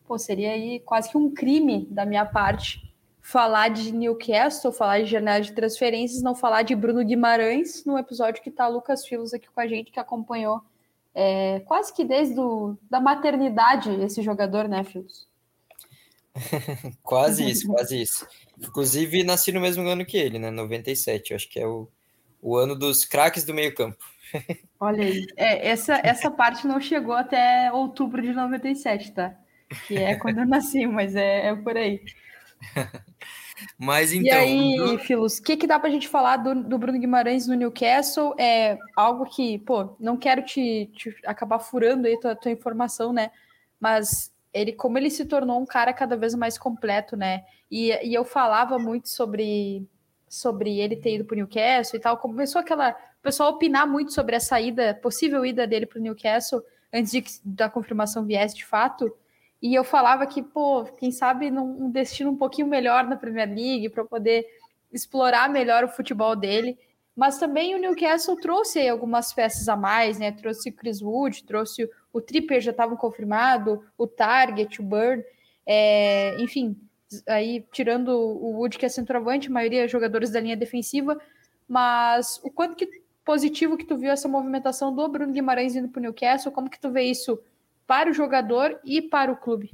pô, seria aí quase que um crime da minha parte falar de Newcastle, falar de janela de transferências, não falar de Bruno Guimarães, no episódio que está Lucas Filos aqui com a gente, que acompanhou é, quase que desde do, da maternidade esse jogador, né, Filos? *laughs* quase isso, quase isso. Inclusive, nasci no mesmo ano que ele, né? 97, acho que é o, o ano dos craques do meio-campo. Olha aí, é, essa, essa parte não chegou até outubro de 97, tá? Que é quando eu nasci, mas é, é por aí. *laughs* Mas então. E aí, Bruno... Filos, o que, que dá pra gente falar do, do, Bruno Guimarães no Newcastle? É algo que, pô, não quero te, te acabar furando aí tua, tua informação, né? Mas ele, como ele se tornou um cara cada vez mais completo, né? E, e eu falava muito sobre, sobre ele ter ido pro Newcastle e tal. Começou aquela. O pessoal opinar muito sobre a saída, possível ida dele pro Newcastle, antes de, da confirmação viesse de fato. E eu falava que, pô, quem sabe num destino um pouquinho melhor na Premier League para poder explorar melhor o futebol dele. Mas também o Newcastle trouxe algumas peças a mais, né? Trouxe o Chris Wood, trouxe o Tripper, já estava confirmado, o Target, o Bird, é, enfim, aí tirando o Wood, que é centroavante, a maioria é jogadores da linha defensiva, mas o quanto que positivo que tu viu essa movimentação do Bruno Guimarães indo para o Newcastle, como que tu vê isso para o jogador e para o clube?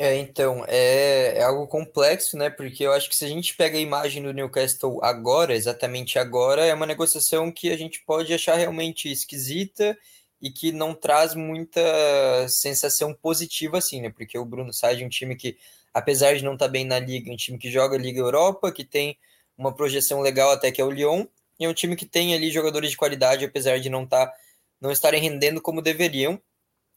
É, então, é, é, algo complexo, né? Porque eu acho que se a gente pega a imagem do Newcastle agora, exatamente agora, é uma negociação que a gente pode achar realmente esquisita e que não traz muita sensação positiva, assim, né? Porque o Bruno sai de um time que, apesar de não estar tá bem na liga, um time que joga Liga Europa, que tem uma projeção legal até que é o Lyon, e é um time que tem ali jogadores de qualidade, apesar de não, tá, não estarem rendendo como deveriam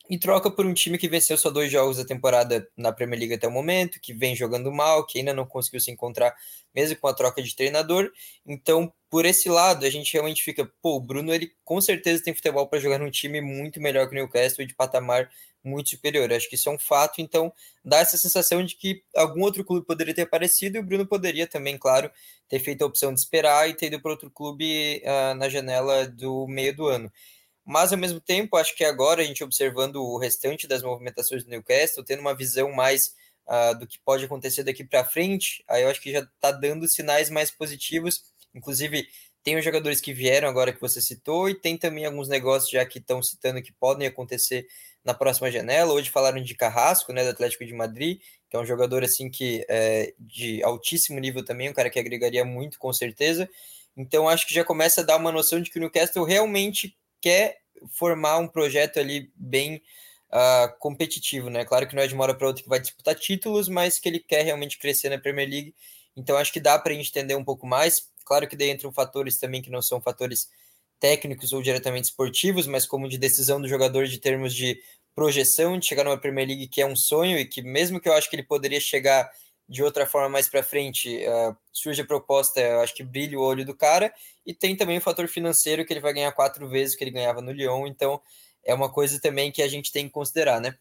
e troca por um time que venceu só dois jogos da temporada na Premier League até o momento, que vem jogando mal, que ainda não conseguiu se encontrar mesmo com a troca de treinador. Então, por esse lado, a gente realmente fica, pô, o Bruno, ele com certeza tem futebol para jogar num time muito melhor que o Newcastle e de patamar muito superior. Acho que isso é um fato, então dá essa sensação de que algum outro clube poderia ter aparecido e o Bruno poderia também, claro, ter feito a opção de esperar e ter ido para outro clube uh, na janela do meio do ano. Mas, ao mesmo tempo, acho que agora a gente observando o restante das movimentações do Newcastle, tendo uma visão mais uh, do que pode acontecer daqui para frente, aí eu acho que já está dando sinais mais positivos. Inclusive, tem os jogadores que vieram agora que você citou, e tem também alguns negócios já que estão citando que podem acontecer na próxima janela. Hoje falaram de Carrasco, né, do Atlético de Madrid, que é um jogador assim que é de altíssimo nível também, um cara que agregaria muito com certeza. Então acho que já começa a dar uma noção de que o Newcastle realmente quer formar um projeto ali bem uh, competitivo, né? Claro que não é de uma hora para outra que vai disputar títulos, mas que ele quer realmente crescer na Premier League. Então acho que dá para entender um pouco mais. Claro que daí entram fatores também que não são fatores técnicos ou diretamente esportivos, mas como de decisão do jogador de termos de projeção de chegar numa Premier League que é um sonho e que mesmo que eu acho que ele poderia chegar de outra forma mais para frente, uh, surge a proposta, eu acho que brilha o olho do cara, e tem também o fator financeiro que ele vai ganhar quatro vezes o que ele ganhava no Lyon, então é uma coisa também que a gente tem que considerar, né?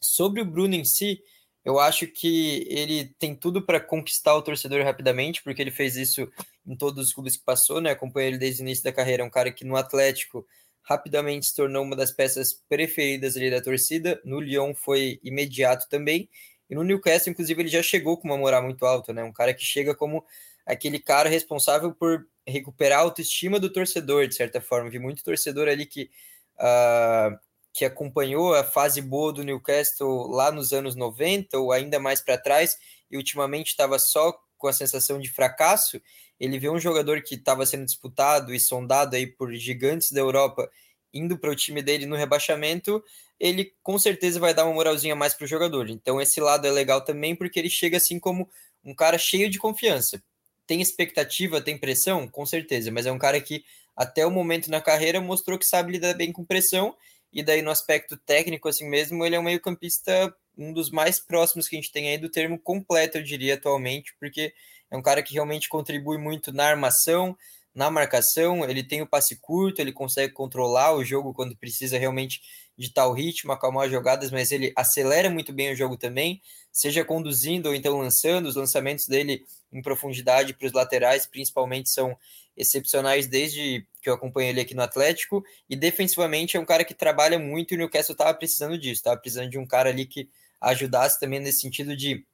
Sobre o Bruno em si, eu acho que ele tem tudo para conquistar o torcedor rapidamente, porque ele fez isso em todos os clubes que passou, né? Acompanhei ele desde o início da carreira, é um cara que no Atlético rapidamente se tornou uma das peças preferidas ali da torcida, no Lyon foi imediato também, e no Newcastle, inclusive, ele já chegou com uma moral muito alta, né? Um cara que chega como aquele cara responsável por recuperar a autoestima do torcedor, de certa forma. Vi muito torcedor ali que, uh, que acompanhou a fase boa do Newcastle lá nos anos 90 ou ainda mais para trás e ultimamente estava só com a sensação de fracasso. Ele vê um jogador que estava sendo disputado e sondado aí por gigantes da Europa indo para o time dele no rebaixamento, ele com certeza vai dar uma moralzinha mais para o jogador. Então esse lado é legal também porque ele chega assim como um cara cheio de confiança. Tem expectativa, tem pressão, com certeza, mas é um cara que até o momento na carreira mostrou que sabe lidar bem com pressão e daí no aspecto técnico assim mesmo, ele é um meio-campista um dos mais próximos que a gente tem aí do termo completo, eu diria atualmente, porque é um cara que realmente contribui muito na armação, na marcação, ele tem o passe curto, ele consegue controlar o jogo quando precisa realmente ditar o ritmo, acalmar as jogadas, mas ele acelera muito bem o jogo também, seja conduzindo ou então lançando, os lançamentos dele em profundidade para os laterais, principalmente, são excepcionais desde que eu acompanhei ele aqui no Atlético, e defensivamente é um cara que trabalha muito e o Newcastle estava precisando disso, estava precisando de um cara ali que ajudasse também nesse sentido de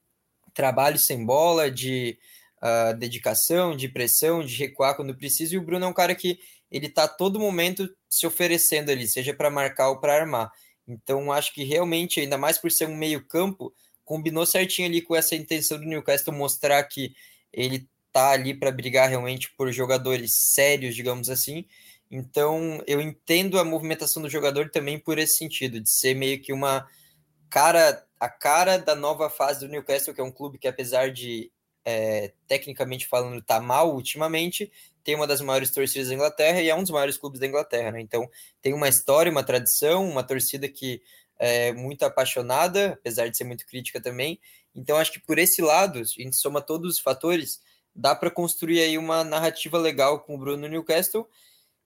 trabalho sem bola, de uh, dedicação, de pressão, de recuar quando precisa. E o Bruno é um cara que ele está todo momento se oferecendo ali, seja para marcar ou para armar. Então, acho que realmente, ainda mais por ser um meio-campo, combinou certinho ali com essa intenção do Newcastle mostrar que ele tá ali para brigar realmente por jogadores sérios, digamos assim. Então, eu entendo a movimentação do jogador também por esse sentido, de ser meio que uma cara, a cara da nova fase do Newcastle, que é um clube que apesar de é, tecnicamente falando, está mal ultimamente, tem uma das maiores torcidas da Inglaterra e é um dos maiores clubes da Inglaterra, né? Então tem uma história, uma tradição, uma torcida que é muito apaixonada, apesar de ser muito crítica também. Então acho que por esse lado, a gente soma todos os fatores, dá para construir aí uma narrativa legal com o Bruno Newcastle.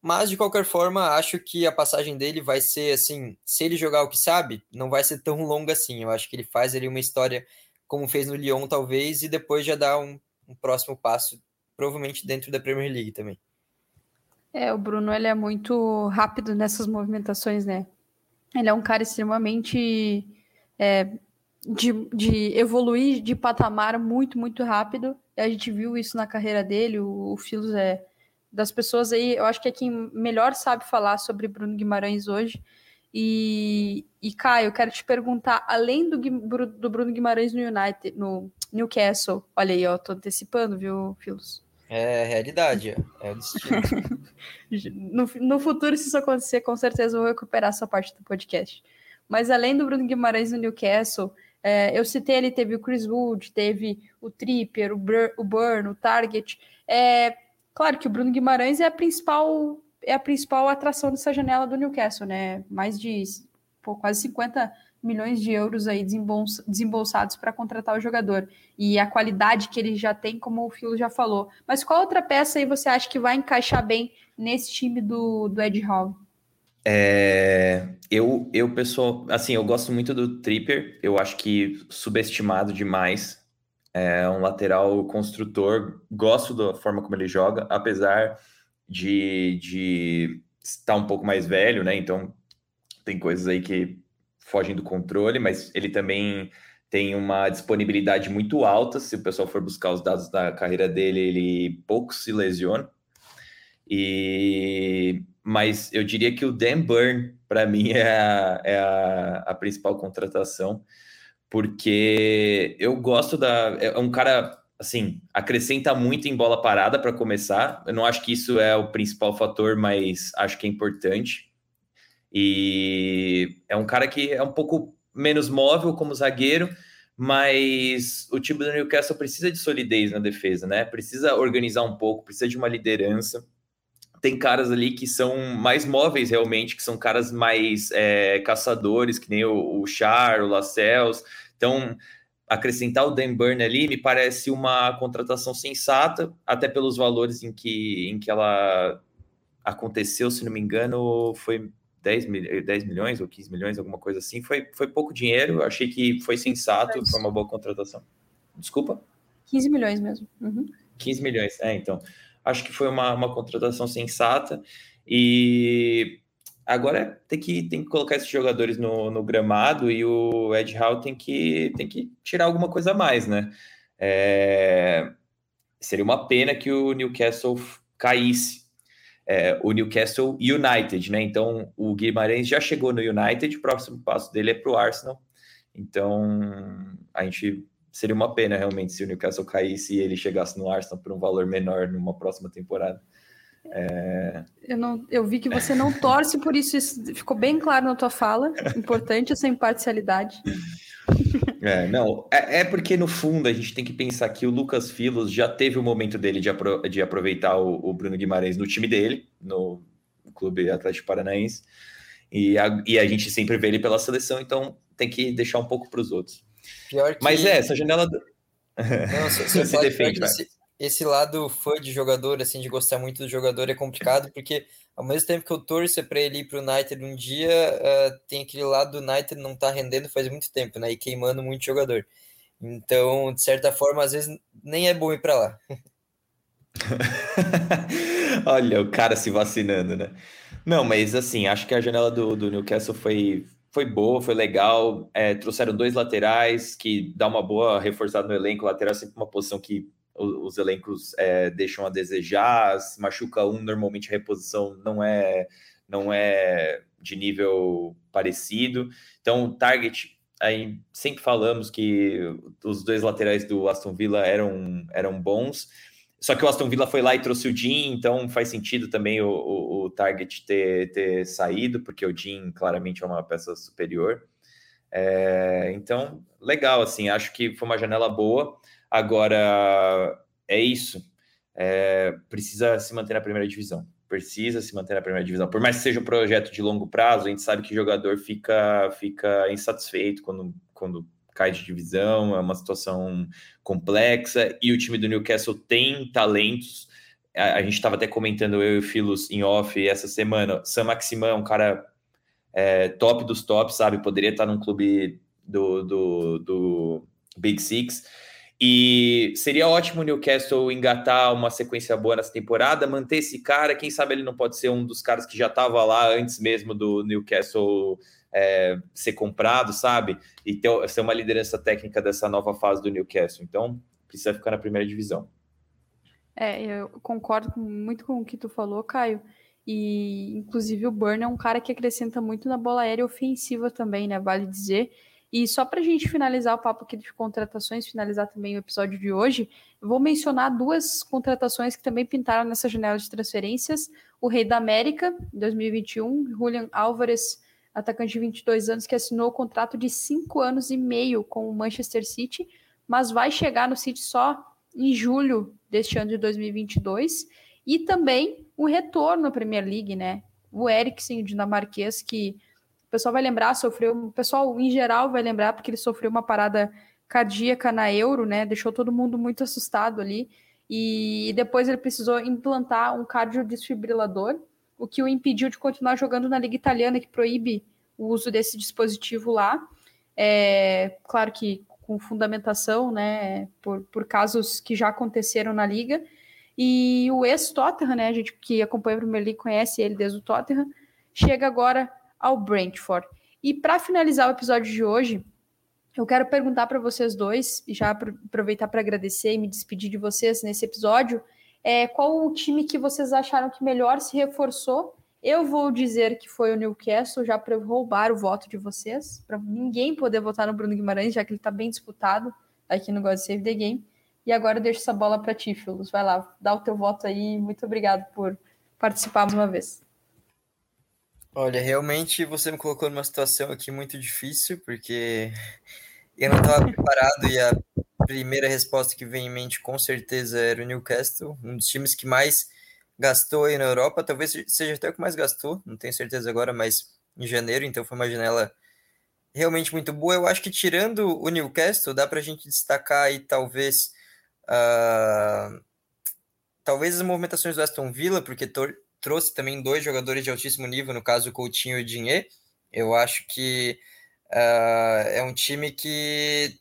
Mas de qualquer forma, acho que a passagem dele vai ser assim, se ele jogar o que sabe, não vai ser tão longa assim. Eu acho que ele faz ali uma história como fez no Lyon, talvez, e depois já dar um, um próximo passo, provavelmente dentro da Premier League também. É, o Bruno ele é muito rápido nessas movimentações, né? Ele é um cara extremamente é, de, de evoluir de patamar muito, muito rápido. A gente viu isso na carreira dele. O, o Filos é das pessoas aí, eu acho que é quem melhor sabe falar sobre Bruno Guimarães hoje. E E, Caio, eu quero te perguntar, além do, do Bruno Guimarães no United, no Newcastle, olha aí, ó, tô antecipando, viu, Filos? É realidade, é o destino. *laughs* no, no futuro, se isso acontecer, com certeza eu vou recuperar essa parte do podcast. Mas além do Bruno Guimarães no Newcastle, é, eu citei ele, teve o Chris Wood, teve o Tripper, o, Bur o Burn, o Target. É, claro que o Bruno Guimarães é a principal é a principal atração dessa janela do Newcastle, né? Mais de pô, quase 50 milhões de euros aí desembolsados para contratar o jogador. E a qualidade que ele já tem, como o Filo já falou. Mas qual outra peça aí você acha que vai encaixar bem nesse time do, do Ed Hall? É, eu, eu, pessoal, assim, eu gosto muito do Tripper, eu acho que subestimado demais. É um lateral construtor, gosto da forma como ele joga, apesar de, de estar um pouco mais velho, né? Então tem coisas aí que fogem do controle, mas ele também tem uma disponibilidade muito alta. Se o pessoal for buscar os dados da carreira dele, ele pouco se lesiona. E mas eu diria que o Dan Burn, para mim, é, a, é a, a, principal contratação, porque eu gosto da. É um cara, assim, acrescenta muito em bola parada para começar. Eu não acho que isso é o principal fator, mas acho que é importante. E é um cara que é um pouco menos móvel como zagueiro, mas o time do Newcastle precisa de solidez na defesa, né? Precisa organizar um pouco, precisa de uma liderança tem caras ali que são mais móveis realmente, que são caras mais é, caçadores, que nem o, o Char, o Lascelles. Então, acrescentar o Dan Burn ali me parece uma contratação sensata, até pelos valores em que, em que ela aconteceu, se não me engano, foi 10, mil, 10 milhões ou 15 milhões, alguma coisa assim. Foi, foi pouco dinheiro, achei que foi sensato, foi uma boa contratação. Desculpa? 15 milhões mesmo. Uhum. 15 milhões, é, então acho que foi uma, uma contratação sensata. E agora tem que, tem que colocar esses jogadores no, no gramado e o Ed Hall tem que, tem que tirar alguma coisa a mais, né? É, seria uma pena que o Newcastle caísse. É, o Newcastle United, né? Então o Guimarães já chegou no United, o próximo passo dele é para o Arsenal. Então a gente seria uma pena realmente se o Newcastle caísse e ele chegasse no Arsenal por um valor menor numa próxima temporada. É... Eu, não, eu vi que você não torce por isso, isso ficou bem claro na tua fala. Importante essa imparcialidade. *laughs* É, não, é, é, porque no fundo a gente tem que pensar que o Lucas Filos já teve o momento dele de, apro de aproveitar o, o, Bruno Guimarães no time dele, no Clube Atlético Paranaense, e a, e a gente sempre vê ele pela seleção, então tem que deixar um pouco para os outros. Pior que... Mas é, essa janela. Do... Não, *laughs* você, você se defende, esse, lado fã de jogador, assim, de gostar muito do jogador é complicado, porque ao mesmo tempo que eu torço para ele ir para o United um dia, uh, tem aquele lado do United não tá rendendo faz muito tempo, né? E queimando muito jogador. Então, de certa forma, às vezes nem é bom ir para lá. *laughs* *laughs* Olha, o cara se vacinando, né? Não, mas assim, acho que a janela do, do Newcastle foi, foi boa, foi legal. É, trouxeram dois laterais que dá uma boa reforçada no elenco. O lateral é sempre uma posição que os, os elencos é, deixam a desejar. Se machuca um, normalmente a reposição não é não é de nível parecido. Então, target aí sempre falamos que os dois laterais do Aston Villa eram eram bons. Só que o Aston Villa foi lá e trouxe o Jean, então faz sentido também o, o, o Target ter, ter saído, porque o Jean claramente é uma peça superior. É, então, legal, assim, acho que foi uma janela boa. Agora, é isso. É, precisa se manter na primeira divisão. Precisa se manter na primeira divisão. Por mais que seja um projeto de longo prazo, a gente sabe que o jogador fica, fica insatisfeito quando, quando cai de divisão, é uma situação complexa, e o time do Newcastle tem talentos. A, a gente estava até comentando, eu e o Filos em off essa semana. Sam Maximan é um cara é, top dos tops, sabe? Poderia estar num clube do, do, do Big Six. E seria ótimo o Newcastle engatar uma sequência boa nessa temporada, manter esse cara. Quem sabe ele não pode ser um dos caras que já estava lá antes mesmo do Newcastle é, ser comprado, sabe? E ter, ser uma liderança técnica dessa nova fase do Newcastle. Então, precisa ficar na primeira divisão. É, eu concordo muito com o que tu falou, Caio. E, inclusive, o Burn é um cara que acrescenta muito na bola aérea ofensiva também, né? Vale dizer. E só para a gente finalizar o papo aqui de contratações, finalizar também o episódio de hoje, vou mencionar duas contratações que também pintaram nessa janela de transferências. O Rei da América, em 2021, Julian Álvares, atacante de 22 anos, que assinou o contrato de 5 anos e meio com o Manchester City, mas vai chegar no City só em julho deste ano de 2022. E também um retorno à Premier League, né? O Eriksen, o dinamarquês, que pessoal vai lembrar, sofreu, o pessoal em geral vai lembrar porque ele sofreu uma parada cardíaca na Euro, né? Deixou todo mundo muito assustado ali. E depois ele precisou implantar um cardiodesfibrilador, o que o impediu de continuar jogando na Liga Italiana, que proíbe o uso desse dispositivo lá. É, claro que com fundamentação, né, por, por casos que já aconteceram na Liga. E o ex-Tottenham, né, a gente que acompanha o Premier League conhece ele desde o Tottenham, chega agora ao Brentford. E para finalizar o episódio de hoje, eu quero perguntar para vocês dois, e já aproveitar para agradecer e me despedir de vocês nesse episódio, é, qual o time que vocês acharam que melhor se reforçou? Eu vou dizer que foi o Newcastle, já para roubar o voto de vocês, para ninguém poder votar no Bruno Guimarães, já que ele está bem disputado aqui no God Save the Game. E agora eu deixo essa bola para ti, Filos. Vai lá, dá o teu voto aí. Muito obrigado por participar mais uma vez. Olha, realmente você me colocou numa situação aqui muito difícil, porque eu não estava preparado e a primeira resposta que vem em mente com certeza era o Newcastle, um dos times que mais gastou aí na Europa, talvez seja até o que mais gastou, não tenho certeza agora, mas em janeiro, então foi uma janela realmente muito boa. Eu acho que tirando o Newcastle, dá para a gente destacar aí talvez uh, talvez as movimentações do Aston Villa, porque trouxe também dois jogadores de altíssimo nível, no caso o Coutinho e o Dinhe. Eu acho que uh, é um time que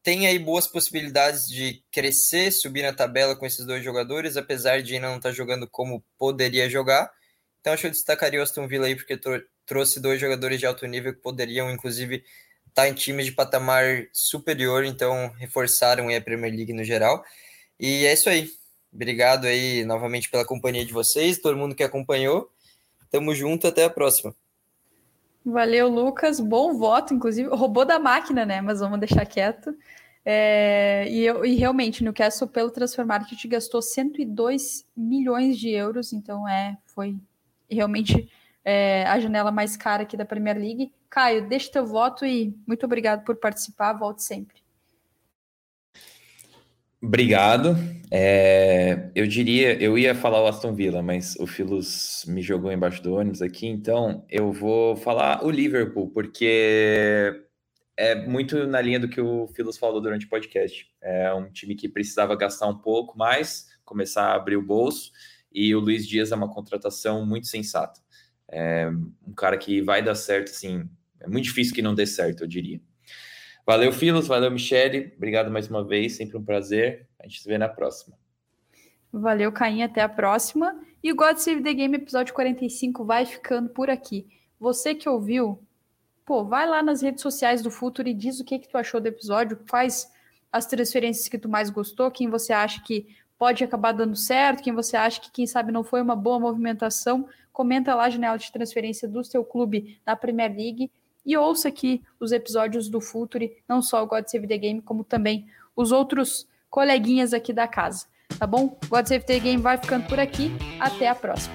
tem aí boas possibilidades de crescer, subir na tabela com esses dois jogadores, apesar de ainda não estar tá jogando como poderia jogar. Então acho que eu destacaria o Aston Villa aí, porque trouxe dois jogadores de alto nível que poderiam, inclusive, estar tá em times de patamar superior, então reforçaram a Premier League no geral. E é isso aí. Obrigado aí novamente pela companhia de vocês, todo mundo que acompanhou. Tamo junto, até a próxima. Valeu, Lucas. Bom voto, inclusive. Roubou da máquina, né? Mas vamos deixar quieto. É, e, eu, e realmente, no Castle, pelo Transfer Market, gastou 102 milhões de euros. Então, é, foi realmente é, a janela mais cara aqui da Premier League. Caio, deixa teu voto e muito obrigado por participar. Volte sempre. Obrigado. É, eu diria, eu ia falar o Aston Villa, mas o Filos me jogou embaixo do ônibus aqui, então eu vou falar o Liverpool, porque é muito na linha do que o Filos falou durante o podcast. É um time que precisava gastar um pouco mais, começar a abrir o bolso, e o Luiz Dias é uma contratação muito sensata. É um cara que vai dar certo, assim, é muito difícil que não dê certo, eu diria. Valeu, Filos, valeu, Michele. Obrigado mais uma vez, sempre um prazer. A gente se vê na próxima. Valeu, Caim, até a próxima. E o God Save the Game episódio 45 vai ficando por aqui. Você que ouviu, pô, vai lá nas redes sociais do Futuro e diz o que, que tu achou do episódio, quais as transferências que tu mais gostou, quem você acha que pode acabar dando certo, quem você acha que, quem sabe, não foi uma boa movimentação. Comenta lá a janela de transferência do seu clube na Premier League e ouça aqui os episódios do Futuri, não só o God Save the Game, como também os outros coleguinhas aqui da casa, tá bom? God Save the Game vai ficando por aqui, até a próxima.